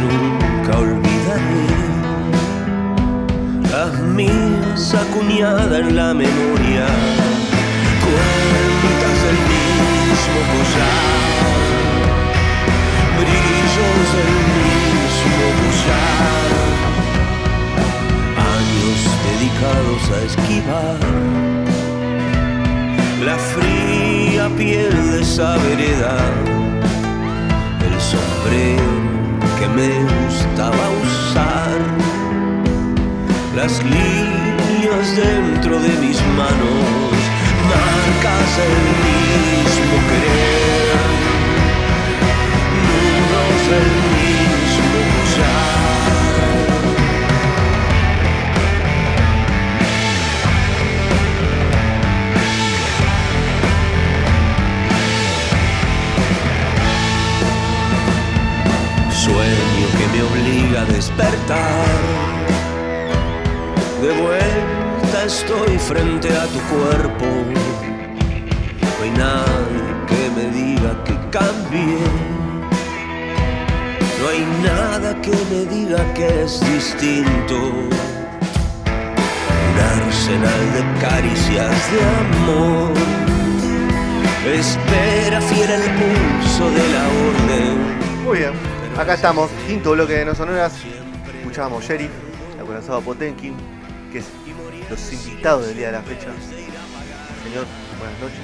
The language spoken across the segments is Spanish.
Nunca olvidaré, las mías acuñadas en la memoria, cuentas del mismo collar, brillos del mismo collar años dedicados a esquivar la fría piel de esa vereda, el sombrero que me gustaba usar, las líneas dentro de mis manos, marcas del mismo querer, cuerpo. No hay nadie que me diga que cambie. No hay nada que me diga que es distinto. Un arsenal de caricias de amor. Espera fiel el pulso de la orden. Muy bien, acá estamos, quinto bloque de No Sonoras. Escuchábamos Sheriff, acorazado Potenkin, que es los invitados del día de la fecha. Señor, buenas noches.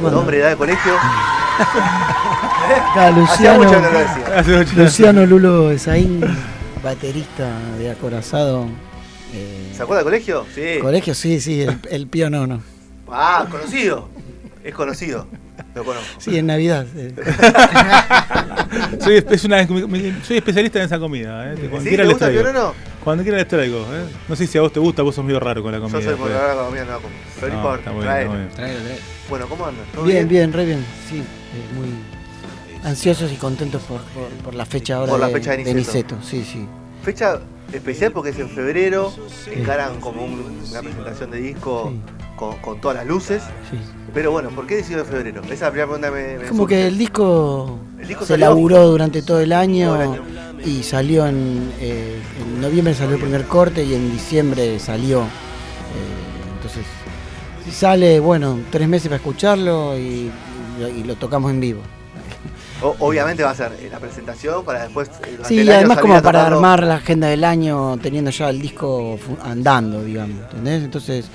Bueno. Nombre, edad de colegio. Luciano, mucho que no lo decía. Luciano Lulo Esaín, baterista de Acorazado. eh, ¿Se acuerda del colegio? Sí. Colegio, sí, sí, el, el Pío Nono. Ah, conocido. Es conocido. Lo conozco. Sí, en Navidad. eh. soy, es una- soy especialista en esa comida. ¿eh? ¿Sí? ¿Te gusta el pionono? Cuando quiera les traigo. ¿eh? No sé si a vos te gusta, vos sos medio raro con la comida. Yo soy por pero- la verdad comida no la como. Pero no, importa. muy bien, traelo. muy bien. Bueno, ¿cómo andan? ¿Todo Bien, bien, re bien. Sí, eh, muy ansiosos y contentos por, por, por la fecha ahora Por la de, fecha de Niceto. Niceto, Sí, sí. Fecha especial porque es en febrero. Encaran como un- una presentación de disco con, con todas las luces. Sí. Pero bueno, ¿por qué decidió en febrero? Esa es la primera pregunta que me, me Como surge. que el disco, El disco se laburó durante todo el año, Todo el año. Y salió en, eh, en noviembre salió el primer corte y en diciembre salió. eh, entonces, sale, bueno, tres meses para escucharlo y, y lo tocamos en vivo. O- obviamente va a ser eh, la presentación para después. Sí, el año además como para tocarlo. armar la agenda del año teniendo ya el disco andando, digamos, ¿entendés? Entonces,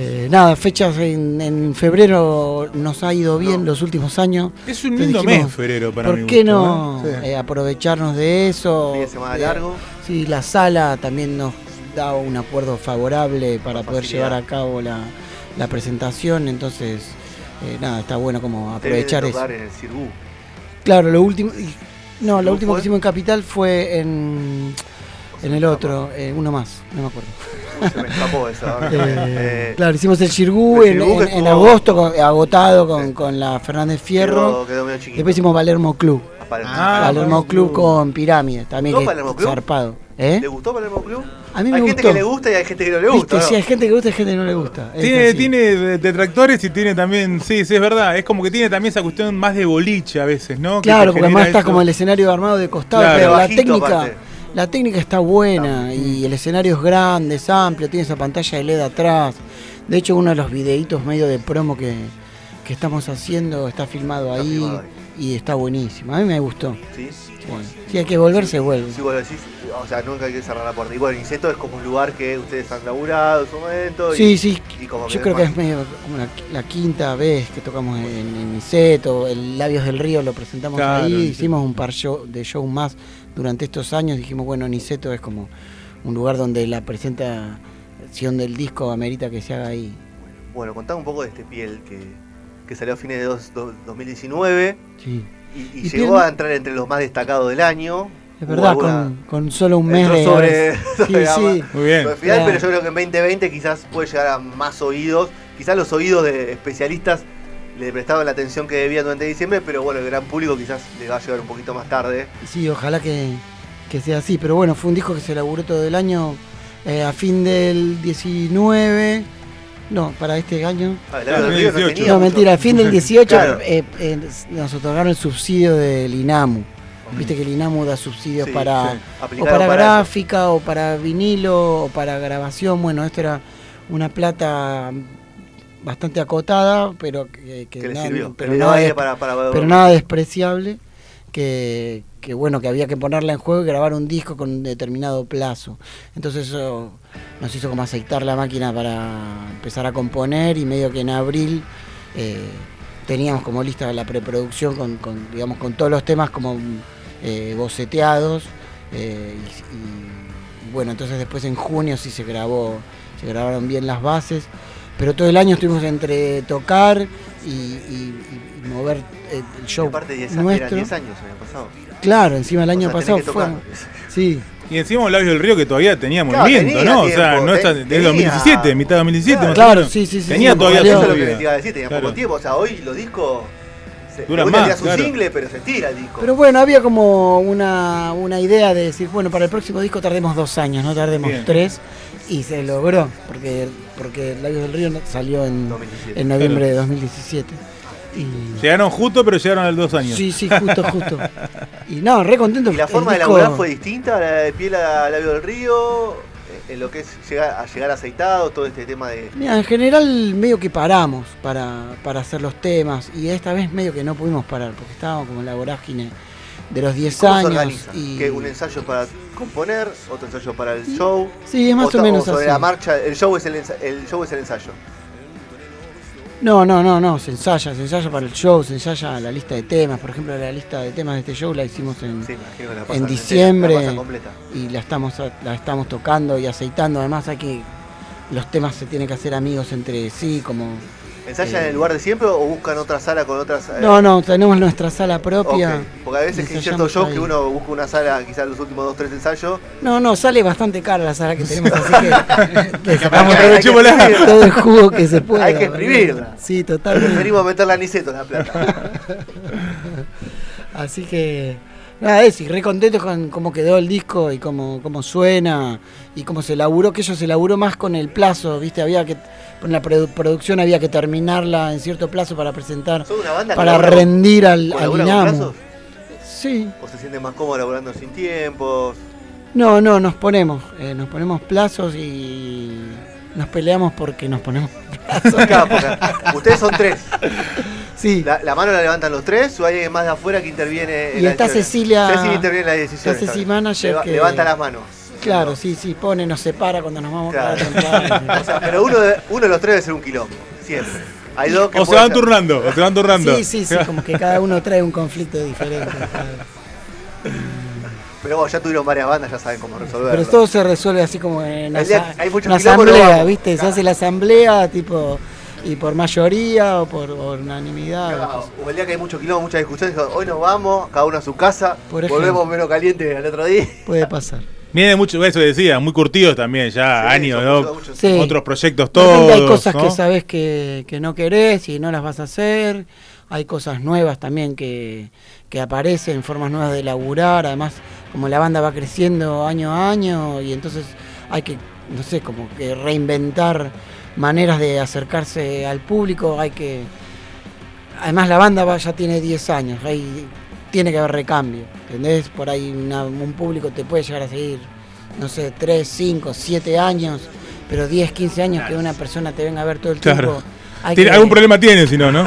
eh, nada, fechas en, en febrero nos ha ido bien los últimos años. Es un lindo dijimos, mes febrero para ¿Por mi qué gusto, no ¿eh? Sí. eh, aprovecharnos de eso? Fin de semana Eh, largo. Sí, la sala también nos da un acuerdo favorable para poder facilidad. llevar a cabo la, la presentación, entonces, eh, nada, está bueno como aprovechar a eso. en el. Claro, lo último. No, lo ¿Cómo último fue? que hicimos en Capital fue en. En el otro, eh, uno más, no me acuerdo. Se me escapó eso. Eh, Eh, claro, hicimos el Chirgú en, agosto, con- agotado con, con la Fernández Fierro. Quedó, quedó medio chiquito. Después hicimos Palermo Club. Palermo. Ah, Palermo Club con Pirámide, también ¿Gustó que Palermo Club? zarpado. ¿Eh? ¿Le gustó Palermo Club? A mí me hay gente gustó. que le gusta y hay gente que no le gusta. ¿no? sí, hay gente que le gusta y hay gente que no le gusta. Tiene, tiene detractores y tiene también, sí, sí, es verdad. Es como que tiene también esa cuestión más de boliche a veces, ¿no? Claro, porque además está eso. como el escenario armado de costado, Claro. pero la técnica, aparte. La técnica está buena y el escenario es grande, es amplio, tiene esa pantalla de LED atrás. De hecho, uno de los videitos medio de promo que, que estamos haciendo está filmado Está ahí filmado y está buenísimo. A mí me gustó. ¿Sí? Hay que volver, se vuelve. Sí, o sea, nunca hay que cerrar la puerta. Y bueno, Niceto es como un lugar que ustedes han laburado en su momento. y- Sí, sí. y como Yo creo que es medio como la, la quinta vez que tocamos en, en Niceto, el Labios del Río lo presentamos Claro, ahí, hicimos un par show- de show más durante estos años, dijimos, bueno, Niceto es como un lugar donde la presentación del disco amerita que se haga ahí. Bueno, contame un poco de este piel que, que salió a fines de dos- do- 2019 Sí. y, y Y llegó Piel- a entrar entre los más destacados del año. Es verdad, alguna- con, con solo un mes entró de... sobre- Sí, sobre sí. ma- Muy bien. final, pero yo creo que en 2020 quizás puede llegar a más oídos. Quizás los oídos de especialistas le prestaban la atención que debían durante diciembre, pero bueno, el gran público quizás le va a llegar un poquito más tarde. Sí, ojalá que, que sea así. Pero bueno, fue un disco que se elaboró todo el año. eh, a fin del 19. No, para este año. Ah, el Claro, no 18. tenía No, mucho- mentira, a fin del 18 Claro. eh, eh, nos otorgaron el subsidio del INAMU. Viste que el INAMU da subsidios Sí, para, sí. o para, eso. gráfica, o para vinilo, o para grabación. Bueno, esto era una plata bastante acotada, pero que, que que nada- pero, nada, para, para pero nada despreciable. Que, que bueno, que había que ponerla en juego y grabar un disco con un determinado plazo. Entonces eso nos hizo como aceitar la máquina para empezar a componer y medio que en abril eh, teníamos como lista la preproducción con, con, digamos con todos los temas como eh, boceteados eh, y, y- y bueno entonces después en junio sí se grabó se grabaron bien las bases pero todo el año estuvimos entre tocar y, y- y mover eh, el show aparte 10 años, nuestro eran 10 años el año pasado. claro encima el O año sea, pasado fue sí Y encima un labio del río que todavía tenía Claro, movimiento, tenía ¿no? o sea, tiempo, no está desde tenía- 2017, mitad de 2017. Claro, más o claro, menos. sí, sí, sí, Tenía sí, todavía Eso es lo que te iba a decir, tenía Claro. poco tiempo. O sea, hoy los discos. Vuelta más, tirás un claro. single, pero se estira el disco. Pero bueno, había como una, una idea de decir, bueno, para el próximo disco tardemos dos años, no tardemos Bien. tres. Y se logró, porque, porque Labios del Río salió en, 2017. en noviembre de 2017. Y, Llegaron justo, pero llegaron a los dos años. sí, sí, justo, justo. Y no, re contento. ¿Y la forma de disco- laburar fue distinta la de piel a labio del río? En lo que es llegar a llegar aceitado, todo este tema de. Mira, en general medio que paramos para, para hacer los temas y esta vez medio que no pudimos parar porque estábamos como en la vorágine de los 10 ¿Cómo se años. Y, ¿Qué, ¿Un ensayo para componer? ¿Otro ensayo para el show? Sí, es más o, menos sobre así. la marcha, el show es el, el show es el ensayo. No, no, no, no, se ensaya, se ensaya para el show, se ensaya la lista de temas. Por ejemplo, la lista de temas de este show la hicimos en, Sí, diciembre la y la estamos, la estamos tocando y aceitando. Además, hay que los temas se tienen que hacer amigos entre sí, como ¿Ensayan Eh, en el lugar de siempre o buscan otra sala con otras.? eh, no, no, tenemos nuestra sala propia. Porque a veces hay ciertos shows que uno busca una sala, quizás los últimos dos, tres ensayos. No, no, sale bastante cara la sala que tenemos, así que le sacamos todo, todo el jugo que se pueda. Hay que exprimirla. Sí, totalmente. Preferimos meterla a Niceto la plata. Así que, nada, es, y re contento con cómo quedó el disco y cómo, cómo suena y cómo se laburó, que eso se laburó más con el plazo, ¿viste? Había que, con la produ- producción había que terminarla en cierto plazo para presentar, ¿Son una banda que para rendir al, al plazos? Sí, ¿O se sienten más cómodos laburando sin tiempos? no, no, nos ponemos, eh, nos ponemos plazos y nos peleamos porque nos ponemos plazos. Ustedes son tres. Sí, La, la mano la levantan los tres o hay alguien más de afuera que interviene en Y la está? Cecilia- Cecilia interviene en la decisión. está Ceci Manager que- Levanta las manos. claro, sí, sí, pone, nos separa cuando nos vamos Claro. a temprano. O sea, pero uno de, uno de los tres debe ser un quilombo. Siempre. Hay dos que O se van ser- turnando, o se van turnando. Sí, sí, sí, como que cada uno trae un conflicto diferente. Pero bueno, ya tuvieron varias bandas, ya saben cómo resolverlo. Pero todo se resuelve así como en día hay una no asamblea. ¿viste? Se hace la asamblea, tipo, y por mayoría o por, por unanimidad. Claro, O el día que hay mucho quilombo, mucha discusión, dijo, hoy nos vamos, cada uno a su casa, Por ejemplo. volvemos menos caliente al otro día. Puede pasar. Viene mucho, eso decía, muy curtidos también, ya Sí, años, ¿no? muchos, muchos. Sí. Otros proyectos todos. hay cosas ¿no? que sabes que, que no querés y no las vas a hacer. Hay cosas nuevas también que, que aparecen, formas nuevas de laburar. Además, como la banda va creciendo año a año y entonces hay que, no sé, como que reinventar maneras de acercarse al público. Hay que. Además, la banda va- ya tiene 10 años. Hay, tiene que haber recambio. ¿Entendés? Por ahí una- un público te puede llegar a seguir, no sé, 3, 5, 7 años. Pero 10, 15 años que una persona te venga a ver todo el Claro. tiempo. hay Tiene- que- Algún problema tiene, si no, ¿no?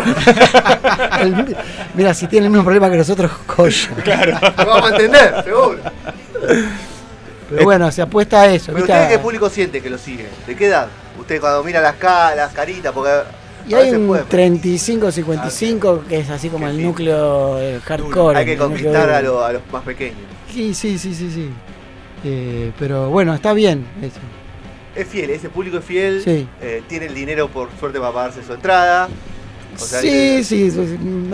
el- mira, si tiene el mismo problema que nosotros, joya. claro. Lo vamos a entender, seguro. Pero bueno, se apuesta a eso. Pero ¿viste? ustedes qué público siente que lo sigue? ¿De qué edad? Usted cuando mira las, ca- las caritas, porque a Y hay veces un puede- 35-55 que es así como el núcleo eh, hardcore. hay que núcleo conquistar a, lo- a los más pequeños. Sí, sí, sí, sí. sí. Eh, pero bueno, está bien eso. Es fiel, ese público es fiel, Sí. eh, tiene el dinero por suerte para pagarse su entrada. O sea, sí, que- sí,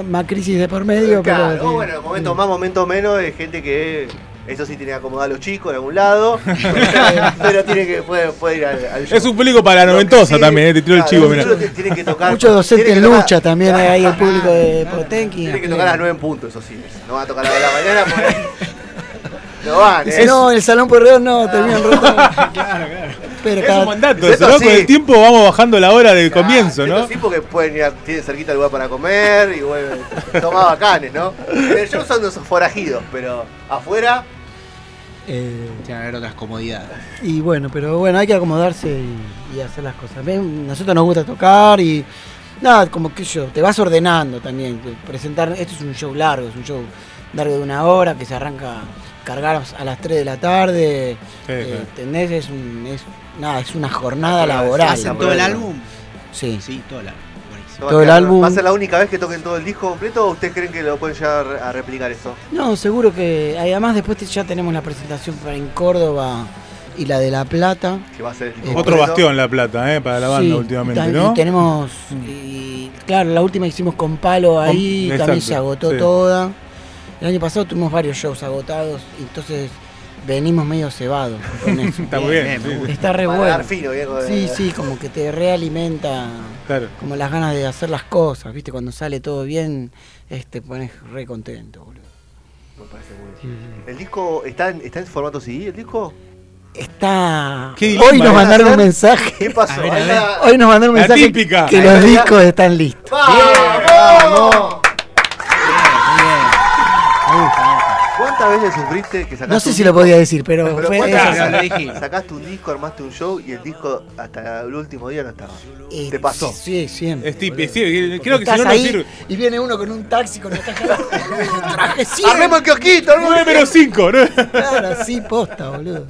más crisis de por medio, Claro, pero... bueno, momentos sí. más, momentos menos, hay gente que eso sí tiene que acomodar a los chicos en algún lado, pero tiene que puede, puede ir al, al show. Es un público para la noventosa sí- también, eh, te tiro el claro, chivo, los mira. chicos Tienen que tocar. Mucho docente tienen en que tocar- lucha también hay ahí el público de Potenki. Tienen que tocar a las 9 en punto, eso sí. No va a tocar a las de la mañana porque. No van, Dice, ¿eh? no, el salón Porredón no, terminan roto. Claro, claro. Pero Es cada- un mandato eso, ¿no? sí. Con el tiempo vamos bajando la hora del comienzo, ¿no? Sí, porque pueden ir a, tienen cerquita el lugar para comer y bueno, son más bacanes, ¿no? El show son esos forajidos, pero afuera, eh, Tiene que haber otras comodidades. Y bueno, pero bueno, hay que acomodarse y, y hacer las cosas. Ven, Nosotros nos gusta tocar y nada, como que yo, te vas ordenando también. Presentar, esto es un show largo, es un show largo de una hora que se arranca cargar a las 3 de la tarde. Sí, eh, claro. ¿Entendés? Es, un, es, nada, es una jornada laboral. sí, ¿Hacen por todo el álbum? Sí. Sí, todo el álbum. Buenísimo. ¿no va a Todo el álbum. ¿va a ser la única vez que toquen todo el disco completo o ustedes creen que lo pueden llegar a replicar eso? No, seguro que además después ya tenemos la presentación para en Córdoba y la de La Plata. Que va a ser el Eh, Otro bastión La Plata, ¿eh? Para la banda Sí, últimamente, ¿no? Y tenemos, y, claro, la última que hicimos con Palo ahí, Con- también se agotó sí. toda. El año pasado tuvimos varios shows agotados, y entonces venimos medio cebados con eso. Está muy bien. Bien, sí. Está re bueno. dar fino, viejo. Sí, sí, como que te realimenta Claro. como las ganas de hacer las cosas, ¿viste? Cuando sale todo bien, este, te pones re contento, boludo. Me parece muy bien. Sí, sí. ¿El disco está en, está en formato CD? ¿El disco? Está... Qué Hoy nos mandaron un ¿Qué mensaje. pasó? A ver, a ver. Hoy nos mandaron un La mensaje típica. que los discos están listos. ¡Vamos! ¿Cuántas veces sufriste que sacaste No sé un si lo podía decir, pero, Pero fue ¿cuántas eso. Pero veces lo dijimos. sacaste un disco, armaste un show y el disco hasta el último día no estaba? Eh, ¿Te pasó? Sí, siempre. Es tip- sí, creo que si Estás no, no ahí sirve. y viene uno con un taxi con el traje cien. ¡Armemos el kiosquito! armemos el 9 menos 5, ¿no? Claro, sí, posta, boludo.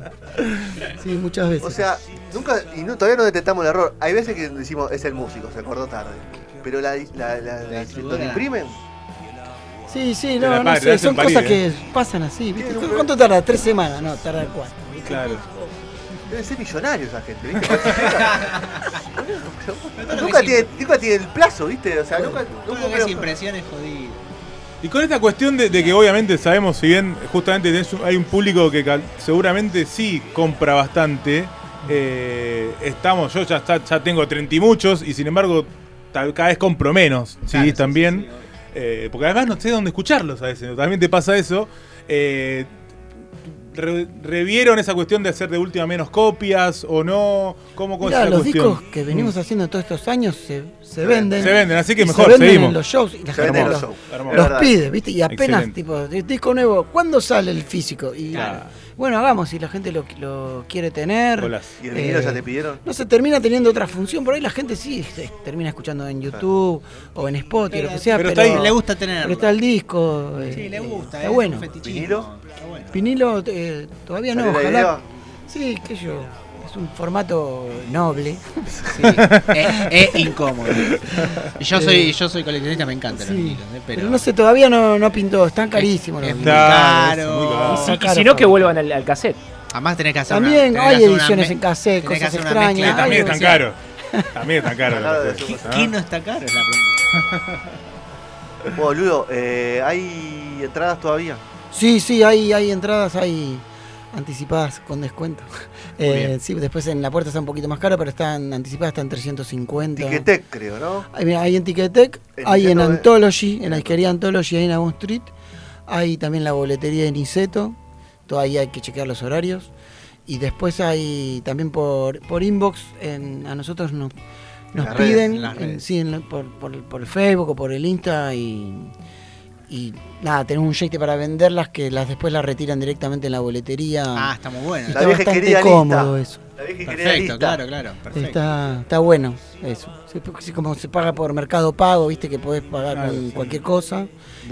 Sí, muchas veces. O sea, nunca, y no, todavía no detectamos el error. Hay veces que decimos, es el músico, se acordó tarde. Pero la, la, la, la-. ¿lo imprimen? Sí, sí, no, no madre, sé, son cosas eh. que pasan así. ¿viste? ¿Cuánto tarda? ¿Tres semanas? No, tarda cuatro. ¿viste? Claro. Deben ser millonarios esa gente, ¿viste? nunca, tiene, nunca tiene el plazo, ¿viste? O sea, nunca, nunca es impresión es jodido. Y con esta cuestión de, de que obviamente sabemos, si bien justamente tenés un- hay un público que cal- seguramente sí compra bastante, eh, estamos, yo ya, tengo 30 y muchos y sin embargo tal- cada vez compro menos, ¿sí? Claro, sí, también. sí, sí, eh, porque además no sé dónde escucharlos a veces, también te pasa eso. Eh, re- ¿Revieron esa cuestión de hacer de última menos copias o no? ¿Cómo, es Mirá, esa los cuestión? discos que venimos Mm. haciendo todos estos años se, se venden. Se venden, así que mejor, se venden seguimos. en los shows y la Se gente los, los pide, ¿viste? Y apenas, Excelente. tipo, disco nuevo, ¿cuándo sale el físico? Y Claro. Bueno, hagamos, si la gente lo, lo quiere tener. Golazo. ¿Y el vinilo Eh, ya te pidieron? No se termina teniendo otra función, por ahí la gente sí se termina escuchando en YouTube o en Spotify, lo que sea, pero pero, está ahí. Le gusta tenerlo. pero está el disco. Sí, eh, le gusta. Está es bueno. ¿Vinilo? Está bueno. Vinilo eh, todavía no, ¿Salió la ojalá. Sí, qué sé yo. Es un formato noble. Sí, es, es incómodo. Y yo soy, yo soy coleccionista, me encantan los vinilos, eh, pero, pero, no sé, todavía no, no pintó, están carísimos los es. Claro, caro. si, y Caro, si no, que vuelvan al, al cassette. Además tenés que hacer También una, hay ediciones en cassette, tenés que cosas hacer extrañas. mezcla También están caros. También están caros. Cosas, pasa. ¿no? ¿Quién no está caro? Es la pregunta. Bueno, Ludo, eh, ¿hay entradas todavía? Sí, sí, hay, hay entradas, hay, anticipadas con descuento. Eh, sí, después en la puerta está un poquito más caro, pero están anticipadas en 350. Tiquetec, creo, ¿no? Hay, mira, hay en Ticketek, hay en. Anthology, en la disquería Anthology, ahí en Avon Street. Hay también la boletería de Niceto, todavía hay que chequear los horarios. Y después hay también por, por inbox, en- a nosotros nos, nos redes, piden, en sí, en por, por- por el Facebook o por el Insta y, y nada, tenemos un jeite para venderlas que las después las retiran directamente en la boletería. Ah, está muy bueno. La Está vieja bastante querida cómodo lista. eso. La vieja Perfecto, lista. claro, claro. Perfecto. Está, está bueno eso. Sí, como se paga por mercado pago, viste que podés pagar Claro, sí. cualquier cosa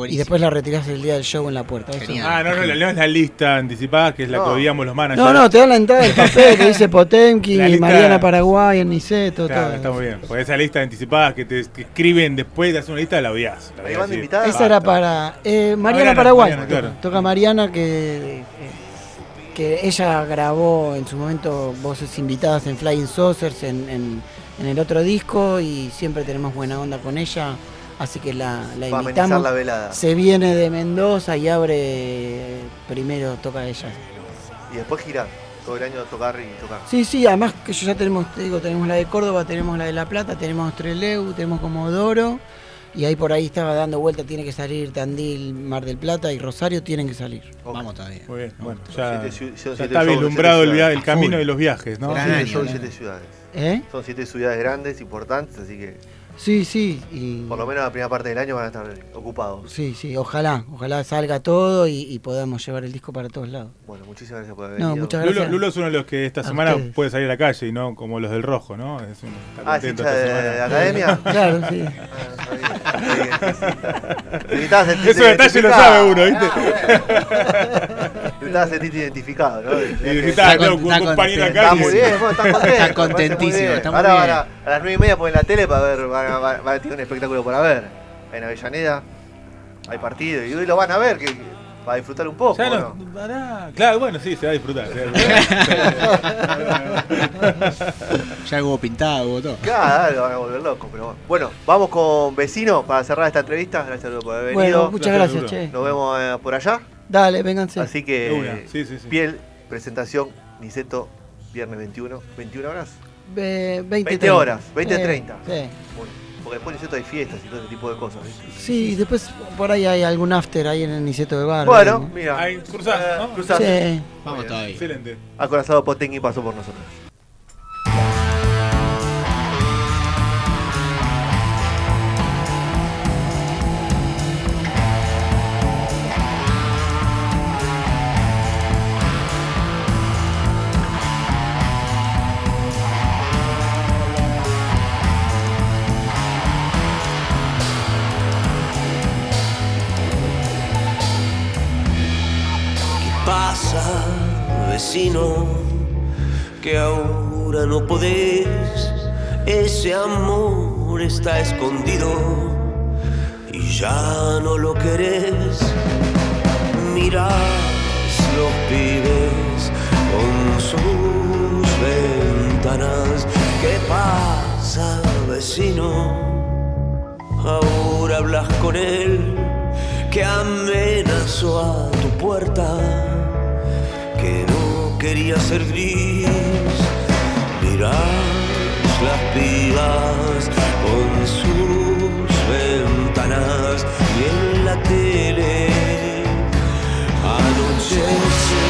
y después la retirás el día del show en la puerta. Eso-. Ah, no, no, la, no es la lista anticipada, que es la No. que odiamos los managers. No, no, te dan la entrada del papel que dice Potemkin lista- Mariana Paraguay, en Niceto, Claro, todo. está muy bien. Porque esa lista anticipada que te que escriben después de hacer una lista, la odias. La sí. invitada. Esa era para eh, Mariana Mariana, Paraguay. Mariana, claro. Toca Mariana que, eh, que ella grabó en su momento voces invitadas en Flying Saucers en, en- en el otro disco y siempre tenemos buena onda con ella. Así que la, la Va a amenizar invitamos. la velada. Se viene de Mendoza y abre primero toca ella. Y después girar. Todo el año tocar y tocar. Sí, sí, además que yo ya tenemos, te digo, tenemos la de Córdoba, tenemos la de La Plata, tenemos Treleu, tenemos Comodoro y ahí por ahí estaba dando vuelta, tiene que salir Tandil, Mar del Plata y Rosario tienen que salir. Vamos todavía. Muy bien, bueno, ya, Siete son ya está vislumbrado el, camino de los viajes, ¿no? Gran año, ¿no? siete ciudades. ¿Eh? Son siete ciudades grandes, importantes, así que Sí, sí, y por lo menos la primera parte del año van a estar ocupados. sí, sí, ojalá, ojalá salga todo y, y podamos llevar el disco para todos lados. Bueno, muchísimas gracias por haber No, venido. muchas Lulo, gracias. Lulo es uno de los que esta A semana ustedes. puede salir a la calle y no como los del rojo, ¿no? Es un, está Ah, ¿es contento hincha esta de, de academia? Claro, sí. Ah, está bien, está bien. Necesitabas sentirte Ese detalle lo identificado. sabe uno, ¿viste? Necesitabas sentirte identificado, ¿no? Y Está necesitaba Está tener con- un está compañero acá. contento. muy bien, estás contento. Está contentísimo, bien. está muy Ahora bien. van a, a las nueve y media ponen la tele para ver, van a, tener un espectáculo para ver. En Avellaneda hay partido y hoy lo van a ver, que- para disfrutar un poco. Ya ¿o no- no? pará. Claro, bueno, sí, se va a disfrutar. se va a disfrutar. Ya hubo pintado, hubo todo. Claro, lo van a volver loco, pero bueno. Bueno, vamos con vecino para cerrar esta entrevista. Gracias por haber venido. Bueno, muchas gracias, Lulo. che. Nos vemos eh, por allá. Dale, vénganse. Así que, sí, sí, sí. piel, presentación, Niceto, viernes 21. ¿21 horas? Ve- 20, 20 30. horas, 20, Sí, 30. Sí. Bueno, porque después de Niceto hay fiestas y todo ese tipo de cosas. ¿viste? Sí, después por ahí hay algún after ahí en el Niceto de Bar. Bueno, ¿no? mira. Ahí, cruzás, Eh, ¿no? cruzás. Sí. Vamos todavía. Excelente. Acorazado Potengi pasó por nosotros. Vecino? Que ahora no podés, ese amor está escondido y ya no lo querés. Mirás los pibes con sus ventanas. ¿Qué pasa, vecino? Ahora hablas con él que amenazó a tu puerta, que no quería ser gris. Mirás las pibas con sus ventanas y en la tele anochece.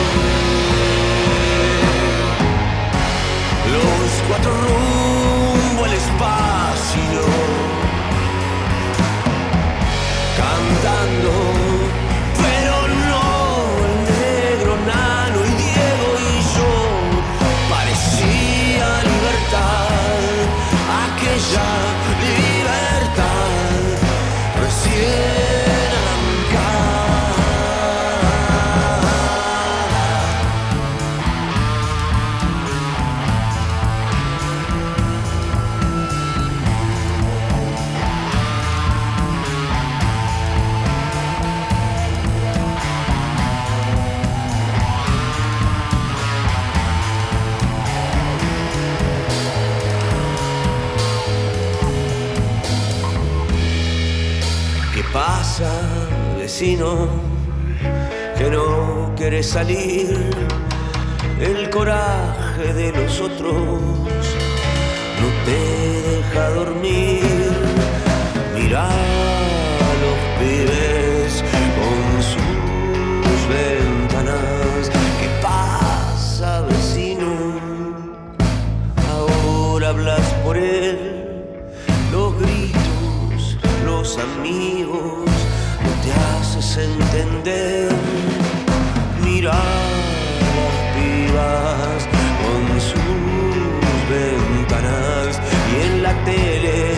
Los cuatro el coraje de los otros no te deja dormir. Mira a los pibes con sus ventanas. ¿Qué pasa, vecino? Ahora hablas por él. Los gritos, los amigos, no te haces entender. Con sus ventanas y en la tele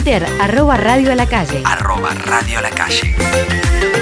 Twitter, arroba Radio a la Calle. Arroba Radio a la Calle.